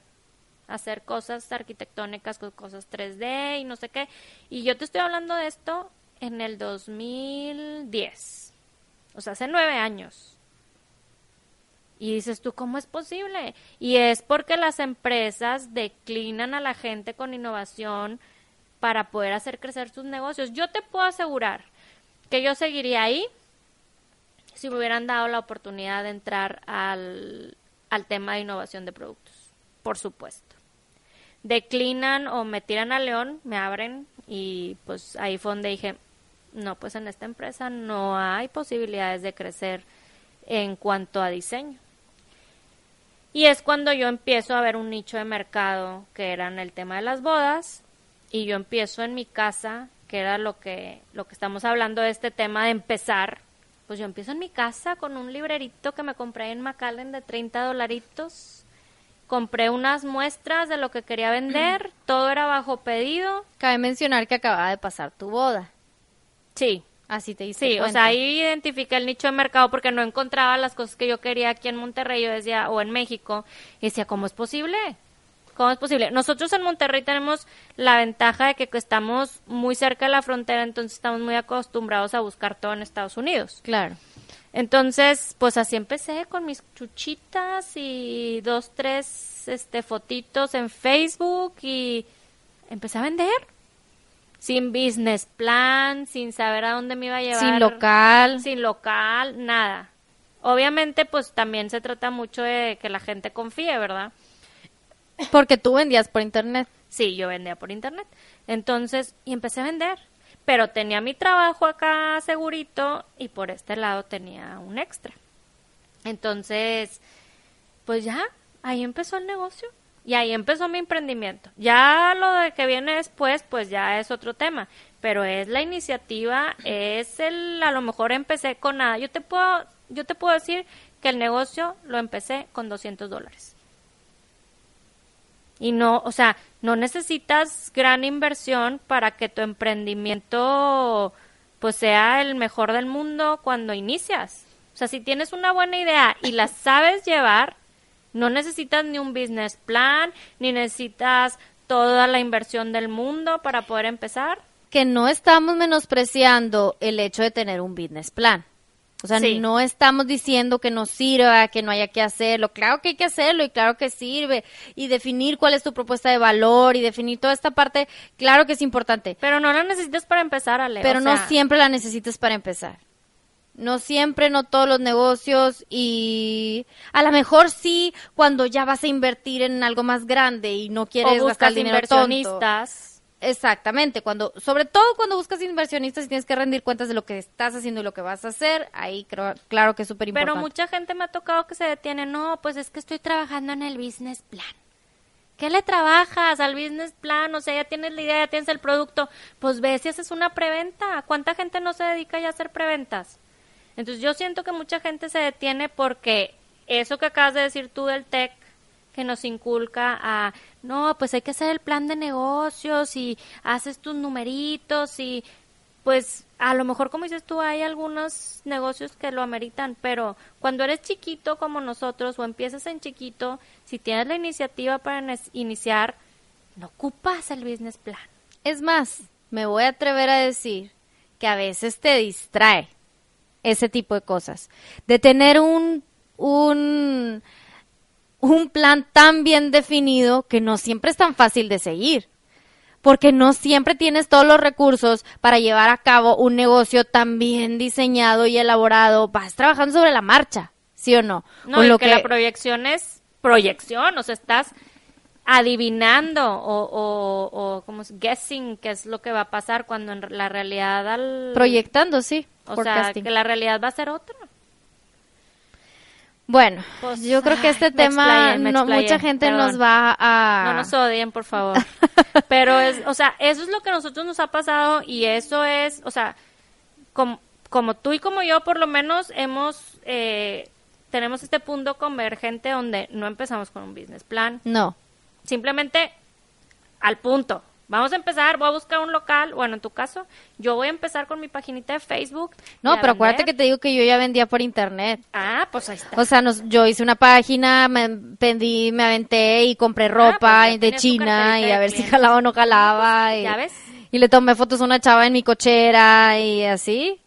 A: hacer cosas arquitectónicas con cosas 3D y no sé qué. Y yo te estoy hablando de esto en el 2010. O sea, hace nueve años. Y dices tú, ¿cómo es posible? Y es porque las empresas declinan a la gente con innovación para poder hacer crecer sus negocios. Yo te puedo asegurar que yo seguiría ahí si me hubieran dado la oportunidad de entrar al, al tema de innovación de productos. Por supuesto declinan o me tiran a León, me abren y pues ahí fue donde dije, no, pues en esta empresa no hay posibilidades de crecer en cuanto a diseño. Y es cuando yo empiezo a ver un nicho de mercado que era en el tema de las bodas y yo empiezo en mi casa, que era lo que lo que estamos hablando de este tema de empezar, pues yo empiezo en mi casa con un librerito que me compré en McAllen de 30 dolaritos compré unas muestras de lo que quería vender, todo era bajo pedido.
B: Cabe mencionar que acababa de pasar tu boda.
A: Sí,
B: Así te diste
A: sí, o sea, ahí identifiqué el nicho de mercado porque no encontraba las cosas que yo quería aquí en Monterrey, yo decía, o en México, y decía, ¿cómo es posible? ¿Cómo es posible? Nosotros en Monterrey tenemos la ventaja de que estamos muy cerca de la frontera, entonces estamos muy acostumbrados a buscar todo en Estados Unidos.
B: Claro.
A: Entonces, pues así empecé con mis chuchitas y dos, tres este, fotitos en Facebook y empecé a vender. Sin business plan, sin saber a dónde me iba a llevar.
B: Sin local.
A: Sin local, nada. Obviamente, pues también se trata mucho de que la gente confíe, ¿verdad?
B: Porque tú vendías por internet.
A: Sí, yo vendía por internet. Entonces, y empecé a vender. Pero tenía mi trabajo acá segurito y por este lado tenía un extra. Entonces, pues ya, ahí empezó el negocio. Y ahí empezó mi emprendimiento. Ya lo de que viene después, pues ya es otro tema. Pero es la iniciativa, es el, a lo mejor empecé con nada. Yo te puedo, yo te puedo decir que el negocio lo empecé con 200 dólares. Y no, o sea, no necesitas gran inversión para que tu emprendimiento pues sea el mejor del mundo cuando inicias. O sea, si tienes una buena idea y la sabes llevar, no necesitas ni un business plan, ni necesitas toda la inversión del mundo para poder empezar.
B: Que no estamos menospreciando el hecho de tener un business plan. O sea,
A: Sí.
B: no estamos diciendo que no sirva, que no haya que hacerlo. Claro que hay que hacerlo y claro que sirve. Y definir cuál es tu propuesta de valor y definir toda esta parte, claro que es importante.
A: Pero no la necesitas para empezar, Ale.
B: Pero
A: o
B: no siempre la necesitas para empezar. No siempre, no todos los negocios y a lo mejor sí cuando ya vas a invertir en algo más grande y no quieres
A: o
B: gastar
A: buscas
B: dinero tonto. Exactamente, cuando, sobre todo cuando buscas inversionistas y tienes que rendir cuentas de lo que estás haciendo y lo que vas a hacer, ahí creo, claro que es súper importante.
A: Pero mucha gente me ha tocado que se detiene. No, pues es que estoy trabajando en el business plan. ¿Qué le trabajas al business plan? O sea, ya tienes la idea, ya tienes el producto. Pues ve si haces una preventa. ¿Cuánta gente no se dedica ya a hacer preventas? Entonces yo siento que mucha gente se detiene porque eso que acabas de decir tú del tech, que nos inculca a, no, pues hay que hacer el plan de negocios y haces tus numeritos y pues a lo mejor como dices tú hay algunos negocios que lo ameritan, pero cuando eres chiquito como nosotros o empiezas en chiquito, si tienes la iniciativa para iniciar, no ocupas el business plan.
B: Es más, me voy a atrever a decir que a veces te distrae ese tipo de cosas. De tener un, un, un plan tan bien definido que no siempre es tan fácil de seguir porque no siempre tienes todos los recursos para llevar a cabo un negocio tan bien diseñado y elaborado. Vas trabajando sobre la marcha, ¿sí o no?
A: No, lo que, la proyección es proyección, o sea, estás adivinando o, o, o como es guessing qué es lo que va a pasar cuando en la realidad al...
B: Proyectando, sí.
A: O sea, que la realidad va a ser otra.
B: Bueno, pues, yo creo que este tema no, mucha gente nos va a...
A: No nos odien, por favor. Pero es, o sea, eso es lo que a nosotros nos ha pasado y eso es, o sea, como, como tú y como yo por lo menos hemos, eh, tenemos este punto convergente donde no empezamos con un business plan.
B: No.
A: Simplemente al punto. Vamos a empezar, voy a buscar un local, bueno, en tu caso, yo voy a empezar con mi paginita de Facebook.
B: No, pero acuérdate que te digo que yo ya vendía por internet.
A: Ah, pues ahí está.
B: O sea, nos, yo hice una página, me vendí, me aventé y compré ah, ropa pues de China y a ver si jalaba o no jalaba. Y,
A: ¿Ya ves?
B: Y le tomé fotos a una chava en mi cochera y así.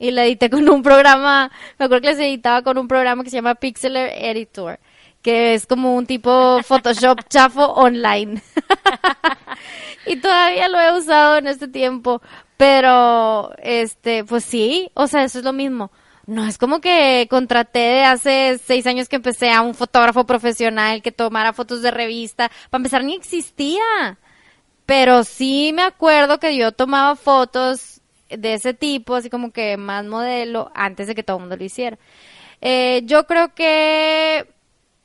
B: Y la edité con un programa, me acuerdo que les editaba con un programa que se llama Pixeler Editor que es como un tipo Photoshop chafo online. y todavía lo he usado en este tiempo, pero este, pues sí, o sea, eso es lo mismo. No es como que contraté hace seis años que empecé a un fotógrafo profesional que tomara fotos de revista. Para empezar, ni existía. Pero sí me acuerdo que yo tomaba fotos de ese tipo, así como que más modelo, antes de que todo el mundo lo hiciera. Eh, yo creo que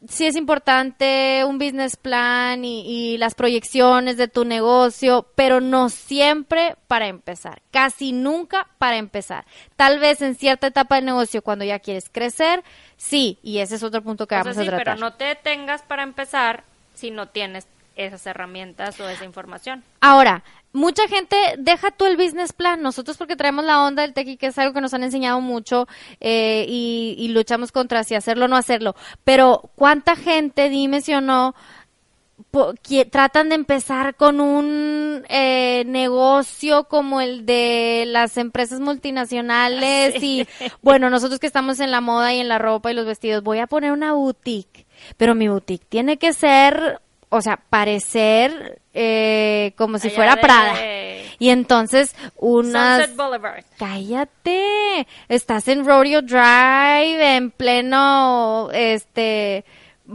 B: sí es importante un business plan y, las proyecciones de tu negocio, pero no siempre para empezar, casi nunca para empezar. Tal vez en cierta etapa del negocio, cuando ya quieres crecer, sí, y ese es otro punto que vamos a tratar.
A: Pero no te detengas para empezar si no tienes esas herramientas o esa información.
B: Ahora, mucha gente deja tú el business plan. Nosotros porque traemos la onda del tequi, que es algo que nos han enseñado mucho eh, y, luchamos contra si hacerlo o no hacerlo. Pero ¿cuánta gente, dime si o no, que tratan de empezar con un eh, negocio como el de las empresas multinacionales y bueno, nosotros que estamos en la moda y en la ropa y los vestidos, voy a poner una boutique, pero mi boutique tiene que ser o sea, parecer eh, como si fuera Prada. Y entonces unas...
A: Sunset Boulevard.
B: Cállate, estás en Rodeo Drive, en pleno, este,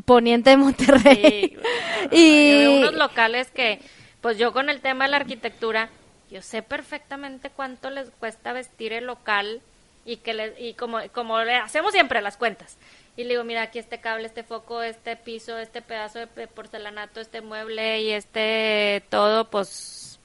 B: poniente de Monterrey.
A: y unos locales que, pues yo con el tema de la arquitectura, yo sé perfectamente cuánto les cuesta vestir el local y que le, y como, como le hacemos siempre las cuentas y le digo, mira, aquí este cable, este foco, este piso, este pedazo de porcelanato, este mueble y este todo, pues,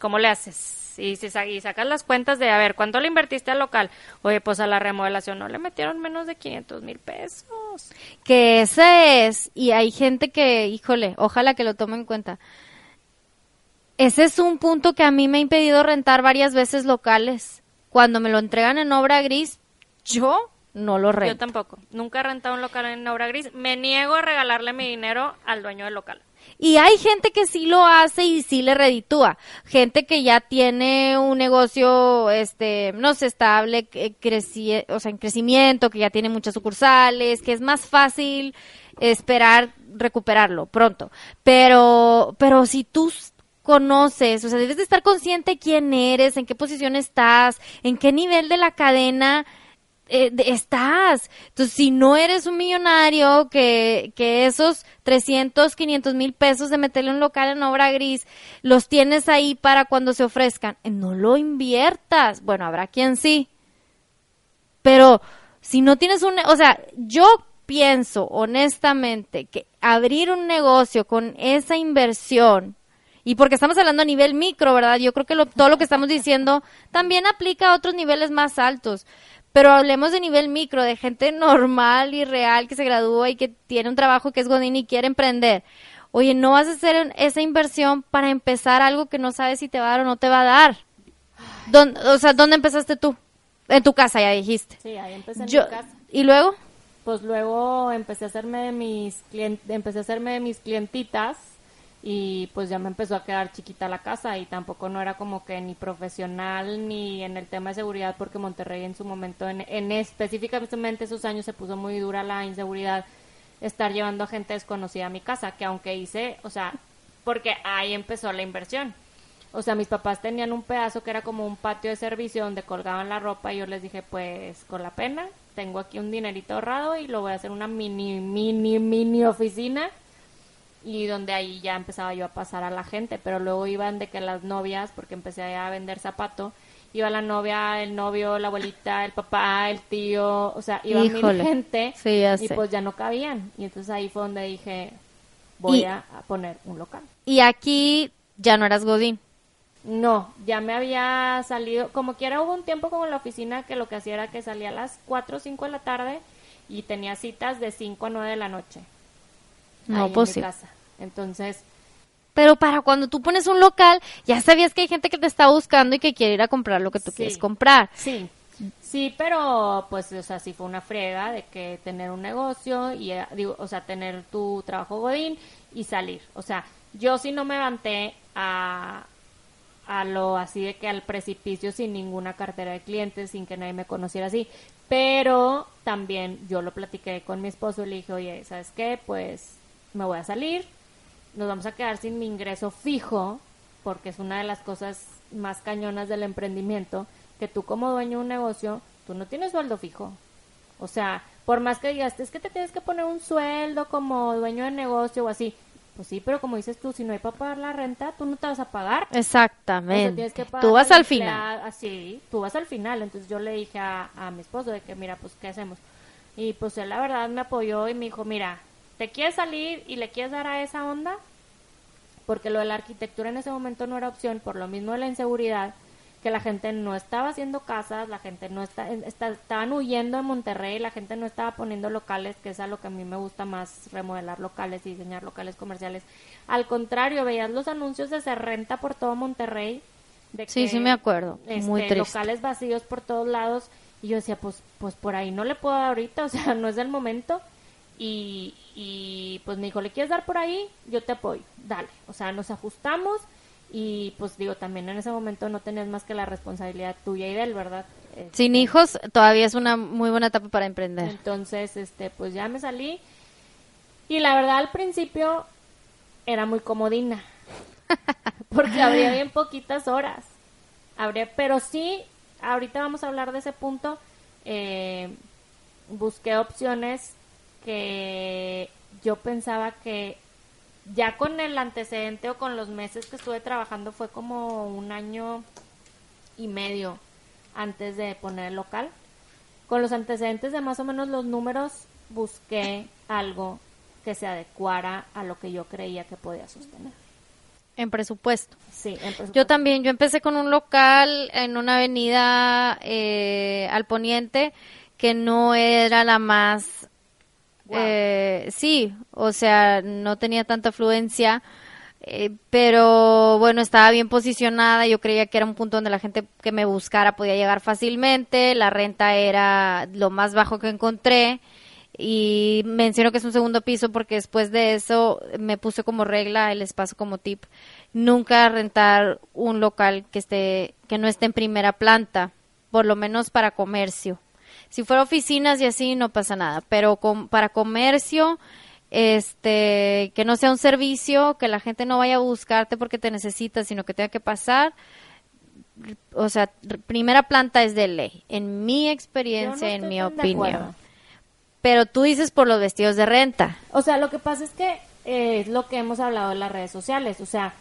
A: ¿cómo le haces? Y si y sacas las cuentas de, a ver, ¿cuánto le invertiste al local? Oye, pues a la remodelación no le metieron menos de 500 mil pesos.
B: Que ese es, y hay gente que, híjole, ojalá que lo tome en cuenta. Ese es un punto que a mí me ha impedido rentar varias veces locales. Cuando me lo entregan en obra gris, yo no lo rento.
A: Yo tampoco. Nunca he rentado un local en obra gris. Me niego a regalarle mi dinero al dueño del local.
B: Y hay gente que sí lo hace y sí le reditúa. Gente que ya tiene un negocio, este, no sé, estable, creci o sea, en crecimiento, que ya tiene muchas sucursales, que es más fácil esperar recuperarlo pronto. Pero, pero si tú conoces, o sea, debes de estar consciente quién eres, en qué posición estás, en qué nivel de la cadena eh, estás. Entonces, si no eres un millonario, que, que esos 300, 500 mil pesos de meterle un local en obra gris, los tienes ahí para cuando se ofrezcan, eh, no lo inviertas. Bueno, habrá quien sí. Pero si no tienes un, o sea, yo pienso honestamente que abrir un negocio con esa inversión, y porque estamos hablando a nivel micro, ¿verdad? Yo creo que todo lo que estamos diciendo también aplica a otros niveles más altos. Pero hablemos de nivel micro, de gente normal y real que se gradúa y que tiene un trabajo que es Godín y quiere emprender. Oye, no vas a hacer esa inversión para empezar algo que no sabes si te va a dar o no te va a dar. o sea, ¿dónde empezaste tú? En tu casa, ya dijiste.
A: Sí, ahí empecé en mi casa.
B: ¿Y luego?
A: Pues luego empecé a hacerme de mis empecé a hacerme de mis clientitas y pues ya me empezó a quedar chiquita la casa y tampoco no era como que ni profesional ni en el tema de seguridad porque Monterrey en su momento, en, en específicamente esos años se puso muy dura la inseguridad estar llevando a gente desconocida a mi casa, que aunque hice, o sea, porque ahí empezó la inversión. O sea, mis papás tenían un pedazo que era como un patio de servicio donde colgaban la ropa y yo les dije, pues con la pena, tengo aquí un dinerito ahorrado y lo voy a hacer una mini, mini, mini oficina y donde ahí ya empezaba yo a pasar a la gente, pero luego iban de que las novias, porque empecé a vender zapato, iba la novia, el novio, la abuelita, el papá, el tío, o sea, iba mil gente y pues ya no cabían. Y entonces ahí fue donde dije, voy a, poner un local.
B: Y aquí ya no eras Godín.
A: No, ya me había salido, como quiera hubo un tiempo como en la oficina que lo que hacía era que salía a las 4 o 5 de la tarde y tenía citas de 5 a 9 de la noche.
B: No, pues
A: Entonces...
B: Pero para cuando tú pones un local, ya sabías que hay gente que te está buscando y que quiere ir a comprar lo que tú quieres comprar.
A: Sí, sí, pero pues, o sea, sí fue una frega de que tener un negocio y, eh, digo, o sea, tener tu trabajo godín y salir. O sea, yo sí no me levanté a, a lo así de que al precipicio sin ninguna cartera de clientes, sin que nadie me conociera así. Pero también yo lo platiqué con mi esposo y le dije, oye, ¿sabes qué? Pues me voy a salir, nos vamos a quedar sin mi ingreso fijo, porque es una de las cosas más cañonas del emprendimiento, que tú como dueño de un negocio, tú no tienes sueldo fijo. O sea, por más que digas, es que te tienes que poner un sueldo como dueño de negocio o así. Pues sí, pero como dices tú, si no hay para pagar la renta, tú no te vas a pagar.
B: Exactamente. tú vas al final.
A: Así, tú vas al final. Entonces yo le dije a, a mi esposo de que, mira, pues, ¿qué hacemos? Y pues él la verdad me apoyó y me dijo, mira, ¿Te quieres salir y le quieres dar a esa onda? Porque lo de la arquitectura en ese momento no era opción, por lo mismo de la inseguridad, que la gente no estaba haciendo casas, la gente no está, estaban huyendo de Monterrey, la gente no estaba poniendo locales, que es a lo que a mí me gusta más, remodelar locales y diseñar locales comerciales. Al contrario, veías los anuncios de se renta por todo Monterrey. De
B: sí, sí me acuerdo. Muy
A: este, Locales vacíos por todos lados. Y yo decía, pues, pues por ahí no le puedo dar ahorita, o sea, no es el momento. Y, y pues me dijo, ¿le quieres dar por ahí? Yo te apoyo, dale. O sea, nos ajustamos y pues digo, también en ese momento no tenías más que la responsabilidad tuya y de él, ¿verdad?
B: Sin hijos todavía es una muy buena etapa para emprender.
A: Entonces, este, pues ya me salí y la verdad al principio era muy comodina porque habría bien poquitas horas. Habría, pero sí, ahorita vamos a hablar de ese punto. Eh, busqué opciones que yo pensaba que ya con el antecedente o con los meses que estuve trabajando fue como un año y medio antes de poner el local. Con los antecedentes de más o menos los números busqué algo que se adecuara a lo que yo creía que podía sostener.
B: En presupuesto.
A: Sí, en presupuesto.
B: Yo también, yo empecé con un local en una avenida eh, al poniente que no era la más eh, sí, o sea, no tenía tanta afluencia, eh, pero bueno, estaba bien posicionada. Yo creía que era un punto donde la gente que me buscara podía llegar fácilmente. La renta era lo más bajo que encontré. Y menciono que es un segundo piso porque después de eso me puse como regla el espacio como tip. Nunca rentar un local que esté, que no esté en primera planta, por lo menos para comercio. Si fuera oficinas y así no pasa nada, pero para comercio, este, que no sea un servicio, que la gente no vaya a buscarte porque te necesita, sino que tenga que pasar. O sea, primera planta es de ley, en mi experiencia, en mi opinión. Pero tú dices por los vestidos de renta.
A: O sea, lo que pasa es que eh, es lo que hemos hablado en las redes sociales. O sea,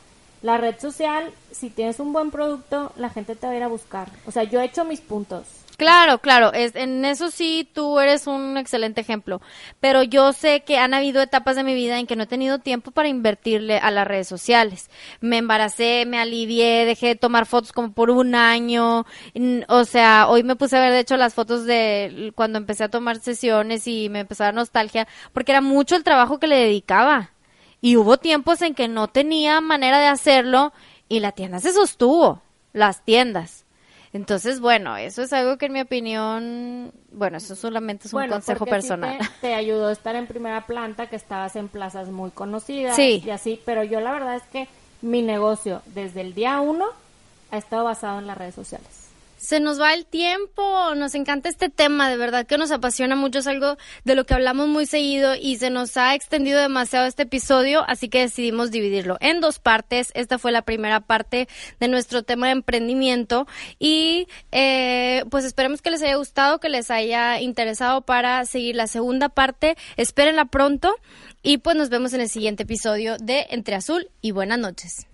A: la red social, si tienes un buen producto, la gente te va a ir a buscar. O sea, yo he hecho mis puntos.
B: Claro, claro, es, en eso sí tú eres un excelente ejemplo, pero yo sé que han habido etapas de mi vida en que no he tenido tiempo para invertirle a las redes sociales. Me embaracé, me alivié, dejé de tomar fotos como por un año, o sea, hoy me puse a ver de hecho las fotos de cuando empecé a tomar sesiones y me empezó a dar nostalgia, porque era mucho el trabajo que le dedicaba. Y hubo tiempos en que no tenía manera de hacerlo y la tienda se sostuvo, las tiendas. Entonces, bueno, eso es algo que en mi opinión, bueno, eso solamente es un consejo personal.
A: te, ayudó a estar en primera planta, que estabas en plazas muy conocidas y así, pero yo la verdad es que mi negocio desde el día uno ha estado basado en las redes sociales.
B: Se nos va el tiempo, nos encanta este tema, de verdad que nos apasiona mucho, es algo de lo que hablamos muy seguido y se nos ha extendido demasiado este episodio, así que decidimos dividirlo en dos partes. Esta fue la primera parte de nuestro tema de emprendimiento y eh, pues esperemos que les haya gustado, que les haya interesado para seguir la segunda parte. Espérenla pronto y pues nos vemos en el siguiente episodio de Entre Azul y buenas noches.